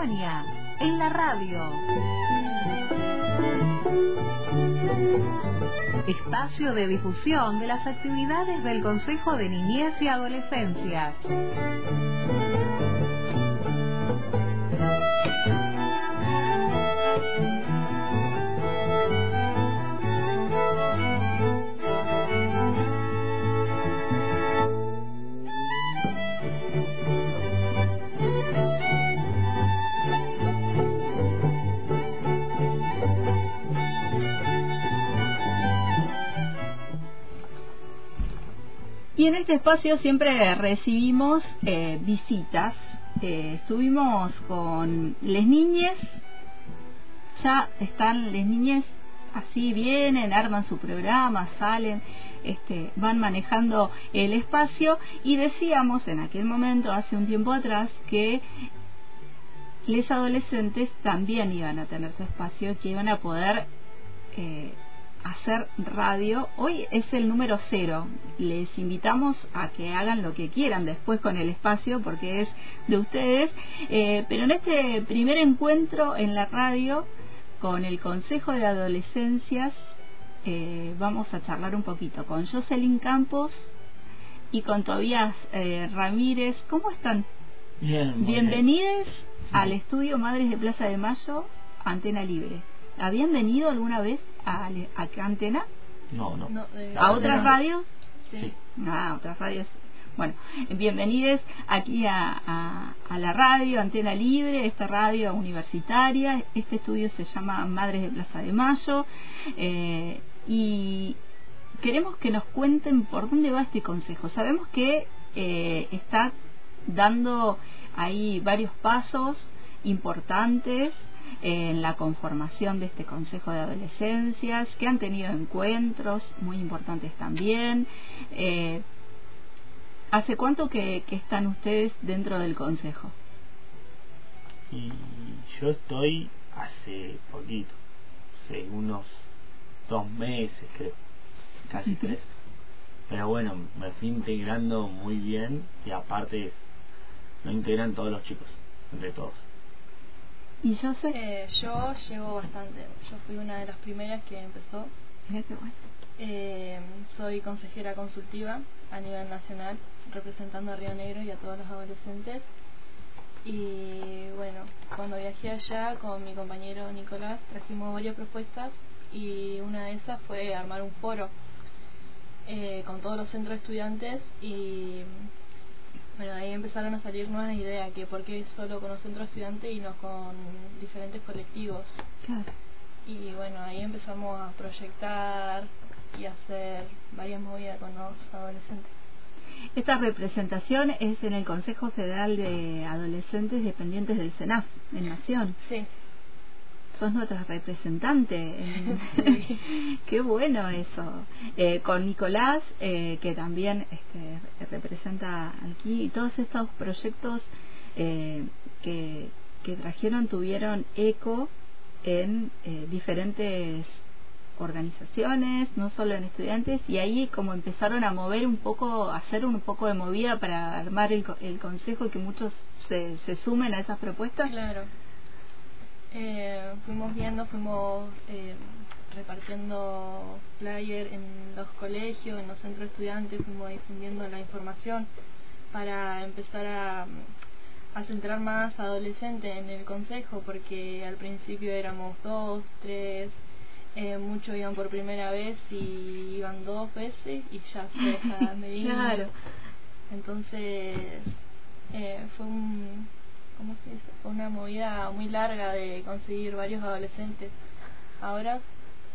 En la radio. Espacio de difusión de las actividades del Consejo de Niñez y Adolescencia. Y en este espacio siempre recibimos eh, visitas. Eh, estuvimos con les niñas, ya están les niñas así vienen, arman su programa, salen, este, van manejando el espacio y decíamos en aquel momento, hace un tiempo atrás, que les adolescentes también iban a tener su espacio, que iban a poder eh, hacer radio. Hoy es el número cero. Les invitamos a que hagan lo que quieran después con el espacio porque es de ustedes. Eh, pero en este primer encuentro en la radio con el Consejo de Adolescencias eh, vamos a charlar un poquito con Jocelyn Campos y con Tobías eh, Ramírez. ¿Cómo están? Bien, Bienvenidos al estudio Madres de Plaza de Mayo, Antena Libre. ¿Habían venido alguna vez a, a Antena? No, no. Eh, ¿A otras radios? Sí. Ah, otras radios. Bueno, bienvenidos aquí a, a, la radio, Antena Libre, esta radio universitaria. Este estudio se llama Madres de Plaza de Mayo. Eh, y queremos que nos cuenten por dónde va este consejo. Sabemos que eh, está dando ahí varios pasos importantes en la conformación de este Consejo de Adolescencias, que han tenido encuentros muy importantes también. Eh, ¿Hace cuánto que, están ustedes dentro del Consejo? Y yo estoy hace poquito, hace unos dos meses creo, casi tres. Pero bueno, me fui integrando muy bien y aparte me integran todos los chicos, entre todos. ¿Y yo sé? Eh, yo llevo bastante. Yo fui una de las primeras que empezó. Eh, soy consejera consultiva a nivel nacional, representando a Río Negro y a todos los adolescentes. Y bueno, cuando viajé allá con mi compañero Nicolás, trajimos varias propuestas y una de esas fue armar un foro eh, con todos los centros de estudiantes y bueno, ahí empezaron a salir nuevas ideas, que por qué solo con los centros estudiantes y no con diferentes colectivos. Y bueno, ahí empezamos a proyectar y hacer varias movidas con los adolescentes. Esta representación es en el Consejo Federal de Adolescentes Dependientes del CENAF, en Nación. Sí sos nuestra representante. Qué bueno eso. Eh, con Nicolás, eh, que también este, representa aquí, y todos estos proyectos eh, que, que trajeron tuvieron eco en diferentes organizaciones, no solo en estudiantes, y ahí como empezaron a mover un poco, a hacer un poco de movida para armar el, el consejo y que muchos se, se sumen a esas propuestas. Claro, eh, fuimos viendo, fuimos eh, repartiendo flyer en los colegios, en los centros de estudiantes, fuimos difundiendo la información para empezar a, a centrar más adolescentes en el consejo, porque al principio éramos dos, tres, eh, muchos iban por primera vez y iban dos veces y ya se dejaban de ir. Claro. Entonces eh, fue un ¿cómo se dice? Fue una movida muy larga de conseguir varios adolescentes. Ahora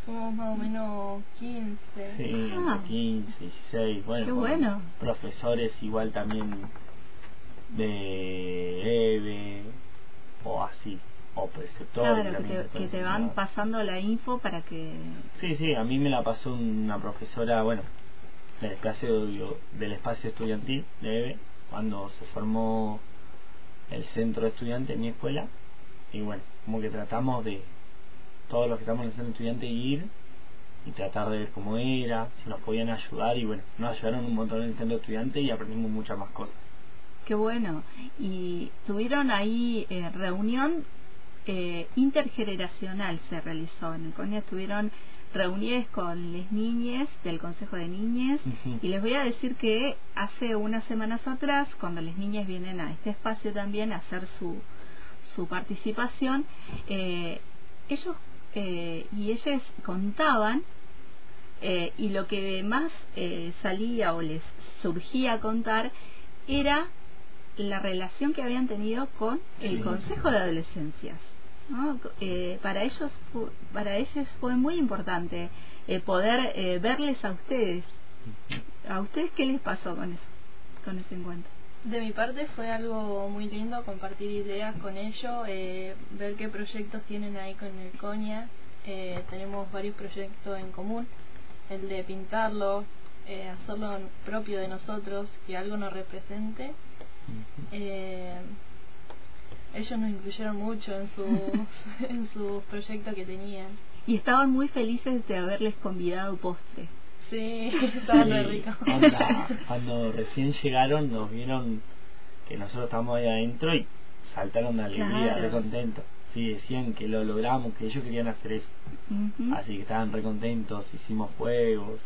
somos más o menos 15. Sí, 15, 16. Bueno, Qué bueno. profesores igual también de EVE o así, o preceptores. Claro, que te, que te van pasando la info para que... Sí, sí, a mí me la pasó una profesora, bueno, del espacio, del espacio estudiantil de EVE, cuando se formó el centro de estudiantes mi escuela y bueno, como que tratamos de todos los que estamos en el centro de estudiantes ir y tratar de ver cómo era, si nos podían ayudar y bueno, nos ayudaron un montón en el centro de estudiantes y aprendimos muchas más cosas. Qué bueno. Y tuvieron ahí eh, reunión eh, intergeneracional, se realizó en el CONIA. Tuvieron reuniones con las niñas del Consejo de Niñas. Y les voy a decir que hace unas semanas atrás, cuando las niñas vienen a este espacio también a hacer su, su participación, eh, ellos eh, y ellas contaban eh, y lo que más eh, salía o les surgía a contar era la relación que habían tenido con el Consejo de Adolescencias. Eh, para ellos para ellos fue muy importante eh, poder eh, verles a ustedes. A ustedes qué les pasó con eso con ese encuentro de mi parte fue algo muy lindo compartir ideas con ellos ver qué proyectos tienen ahí con el Coña. Tenemos varios proyectos en común el de pintarlo hacerlo propio de nosotros que algo nos represente ellos nos incluyeron mucho en sus en sus proyectos que tenían. Y estaban muy felices de haberles convidado postre. Sí estaban muy ricos cuando recién llegaron nos vieron que nosotros estábamos ahí adentro y saltaron de alegría re contentos. Sí decían que lo logramos que ellos querían hacer eso. Así que estaban re contentos hicimos juegos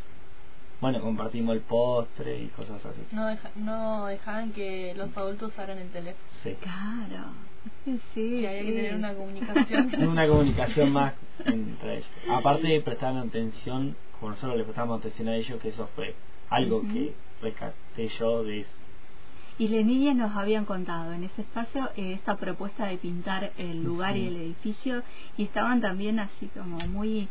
bueno, compartimos el postre y cosas así. No, no dejaban que los adultos usaran el teléfono. Sí. Claro. Sí, que había que tener una comunicación. una comunicación más entre ellos. Aparte prestaban atención, como nosotros le prestamos atención a ellos, que eso fue algo que rescaté yo de eso. Y niñas nos habían contado en ese espacio eh, esta propuesta de pintar el lugar y el edificio y estaban también así como muy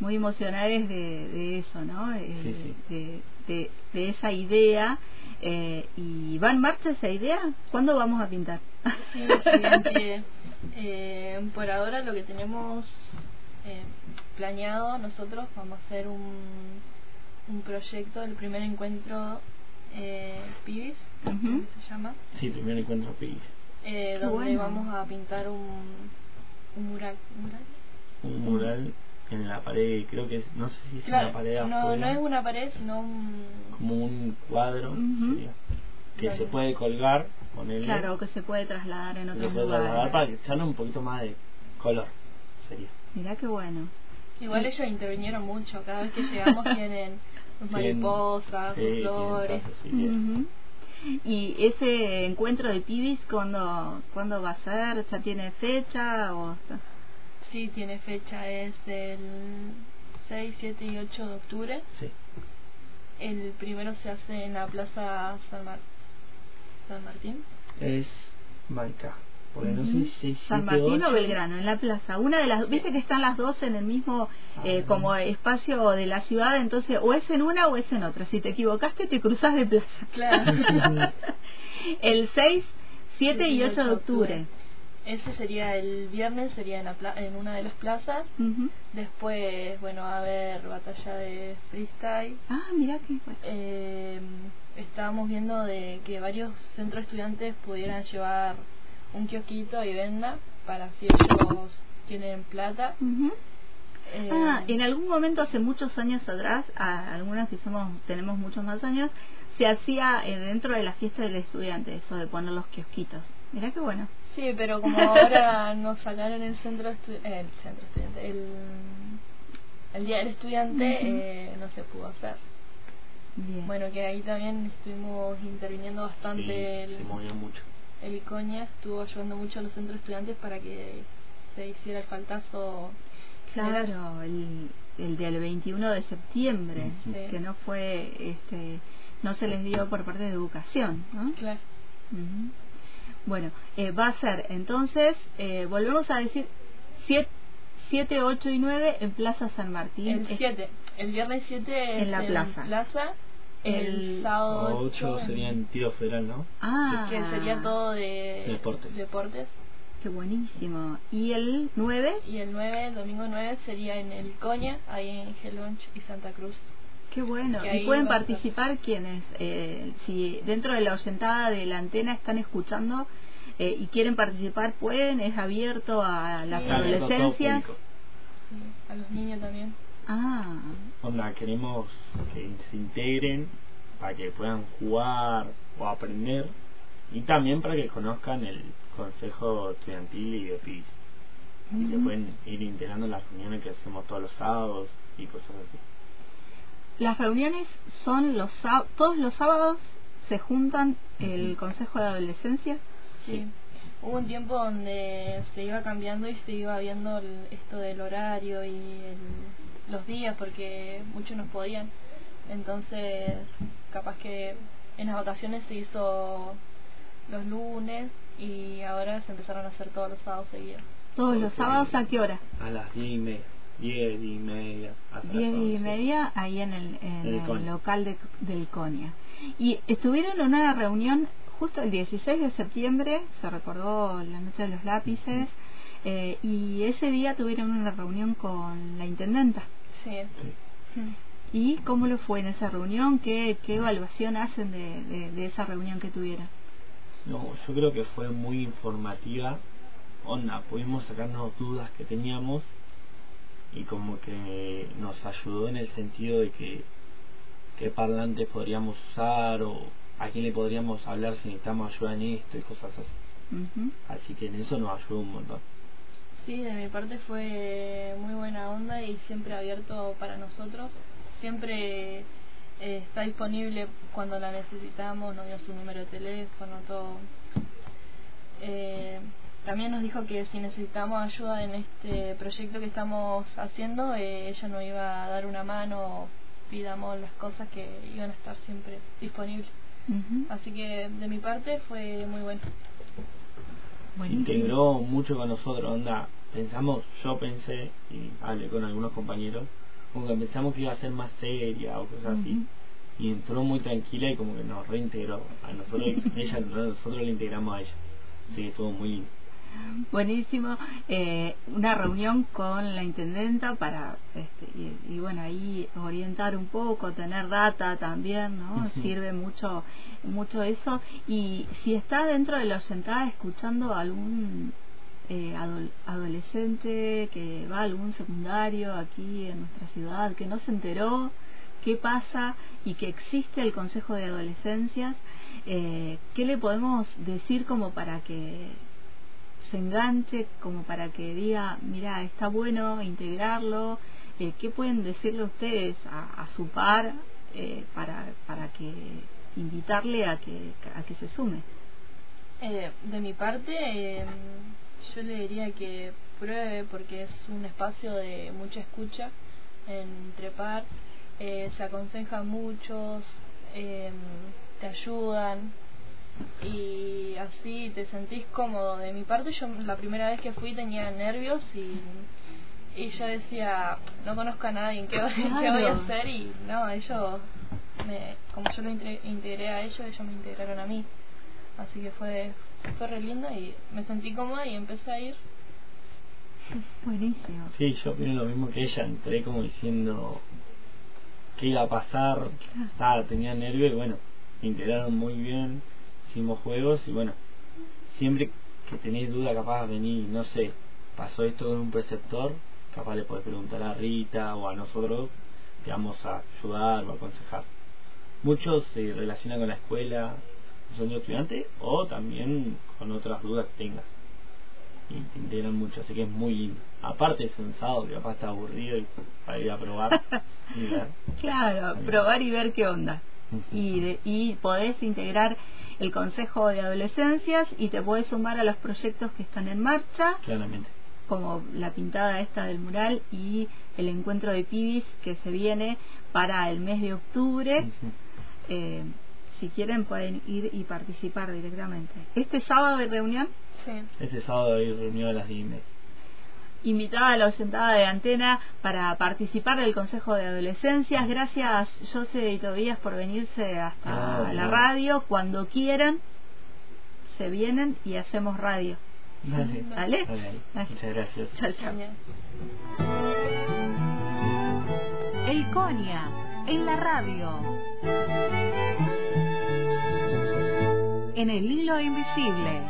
muy emocionales de, de eso, ¿no? Eh, de, de, de, esa idea. Eh, ¿Y va en marcha esa idea? ¿Cuándo vamos a pintar? Sí, eh, por ahora lo que tenemos eh, planeado nosotros vamos a hacer un, un proyecto, el primer encuentro eh, Pibis, se llama. Sí, primer encuentro Pibis. Eh, donde vamos a pintar un, un mural. ¿Un mural? En la pared, creo que es, no sé si es una pared no, No es una pared, sino un... Como un cuadro, que se puede colgar, ponerle. Claro, que se puede trasladar en otro lugar. trasladar para que echarle un poquito más de color, sería. Mirá qué bueno. Igual ellos intervinieron mucho, cada vez que llegamos tienen mariposas, flores. ¿Y ese encuentro de pibis cuándo, cuándo va a ser? ¿Ya tiene fecha o...? Sí, tiene fecha, es el 6, 7 y 8 de octubre. Sí. El primero se hace en la Plaza San, San Martín. Es Manca. Porque no sé si San Martín o Belgrano, en la plaza. Una de las, viste que están las dos en el mismo ah, eh, como espacio de la ciudad, entonces o es en una o es en otra. Si te equivocaste, te cruzas de plaza. Claro. el 6, 7 y 8 de octubre. Ese sería el viernes, sería en, en una de las plazas. Después, bueno, a ver, batalla de freestyle. Ah, mira qué eh, estábamos viendo de que varios centros estudiantes pudieran llevar un kiosquito y venda para si ellos tienen plata. Eh, ah, en algún momento hace muchos años atrás, a algunas que somos tenemos muchos más años, se hacía eh, dentro de la fiesta del estudiante eso de poner los kiosquitos. Mira qué bueno. Sí, pero como ahora nos sacaron el centro, el centro estudiante, el, el día del estudiante, eh, no se pudo hacer. Bien. Bueno, que ahí también estuvimos interviniendo bastante. el, se movió mucho. El ICOña estuvo ayudando mucho a los centros estudiantes para que se hiciera el faltazo. Claro, el, el del 21 de septiembre, que no fue, este, no se les dio por parte de educación, ¿no? Claro. Bueno, eh, va a ser entonces, eh, volvemos a decir, 7, 8 y 9 en Plaza San Martín. El 7, el viernes 7 en la plaza. plaza el, sábado 8 sería en tiro federal, ¿no? Ah, que sería todo de deportes. deportes. Qué buenísimo. ¿Y el 9? Y el 9, el domingo 9, sería en el Coña, ahí en Gelonch y Santa Cruz. Qué bueno. ¿Y pueden participar quienes? Eh, si dentro de la oyentada de la antena están escuchando eh, y quieren participar, pueden, es abierto a las adolescencias. a los niños también. Ah. Onda, queremos que se integren para que puedan jugar o aprender Y también para que conozcan el consejo estudiantil y de PIS. Y se pueden ir integrando en las reuniones que hacemos todos los sábados y cosas así. Las reuniones son los todos los sábados se juntan el Consejo de Adolescencia. Sí. Hubo un tiempo donde se iba cambiando y se iba viendo esto del horario y los días porque muchos no podían. Entonces, capaz que en las vacaciones se hizo los lunes y ahora se empezaron a hacer todos los sábados seguidos. ¿Todos los sábados a qué hora? A las 10 y media. 10 y media. 10 y media ahí en el, en el, local de, del CONIA. Y estuvieron en una reunión justo el 16 de septiembre, se recordó la noche de los lápices, eh, y ese día tuvieron una reunión con la intendenta. Sí. ¿Y cómo lo fue en esa reunión? ¿Qué, qué evaluación hacen de, de, esa reunión que tuvieron? No, yo creo que fue muy informativa. Onda, pudimos sacarnos dudas que teníamos y como que nos ayudó en el sentido de que qué parlantes podríamos usar o a quién le podríamos hablar si necesitamos ayuda en esto y cosas así. Así que en eso nos ayudó un montón. Sí, de mi parte fue muy buena onda y siempre abierto para nosotros. Siempre eh, está disponible cuando la necesitamos, nos dio su número de teléfono, todo. Eh, también nos dijo que si necesitamos ayuda en este proyecto que estamos haciendo, eh, ella nos iba a dar una mano, pidamos las cosas que iban a estar siempre disponibles. Así que de mi parte fue muy bueno. Integró mucho con nosotros, onda. Pensamos, yo pensé, y hablé con algunos compañeros, como que pensamos que iba a ser más seria o cosas así. Y entró muy tranquila y como que nos reintegró. A nosotros, ella, nosotros le integramos a ella. Así que estuvo muy lindo. Buenísimo. Eh, una reunión con la intendenta para, este, y, bueno, ahí orientar un poco, tener data también, ¿no? Sirve mucho, mucho eso. Y si está dentro de la sentada escuchando algún eh, adolescente que va a algún secundario aquí en nuestra ciudad, que no se enteró qué pasa y que existe el Consejo de Adolescencias, eh, ¿qué le podemos decir como para que se enganche como para que diga, mira, está bueno integrarlo, eh, ¿qué pueden decirle ustedes a, su par eh, para, para que invitarle a que, a que se sume? Eh, de mi parte, em, yo le diría que pruebe porque es un espacio de mucha escucha entre par, se aconsejan muchos, em, te ayudan, y así te sentís cómodo. De mi parte, yo la primera vez que fui tenía nervios y, y yo decía, no conozco a nadie, ¿qué, ¿qué voy a hacer? Y no, ellos, me, como yo lo integré a ellos, ellos me integraron a mí. Así que fue, fue re lindo y me sentí cómoda y empecé a ir. Buenísimo. Sí, yo opino lo mismo que ella, entré como diciendo qué iba a pasar, tenía nervios y bueno, me integraron muy bien hicimos juegos y bueno, siempre que tenéis duda capaz de venir, no sé, pasó esto con un preceptor, capaz le podés preguntar a Rita o a nosotros, te vamos a ayudar o aconsejar. Muchos se relacionan con la escuela, son estudiantes o también con otras dudas que tengas. Y te integran mucho, así que es muy lindo. Aparte es un sábado que capaz está aburrido y para ir a probar y ver. Claro, probar y ver qué onda. y, y podés integrar el Consejo de Adolescencias y te puedes sumar a los proyectos que están en marcha. Claramente. Como la pintada esta del mural y el encuentro de pibis que se viene para el mes de octubre. Eh, si quieren pueden ir y participar directamente. ¿Este sábado hay reunión? Sí. Este sábado hay reunión a las 10 invitada a la oyentada de antena para participar del Consejo de Adolescencias. Gracias, José y Tobías, por venirse hasta la radio. Cuando quieran, se vienen y hacemos radio. Dale. Muchas gracias. Chao, chao. El Conia, en la radio. En el hilo invisible.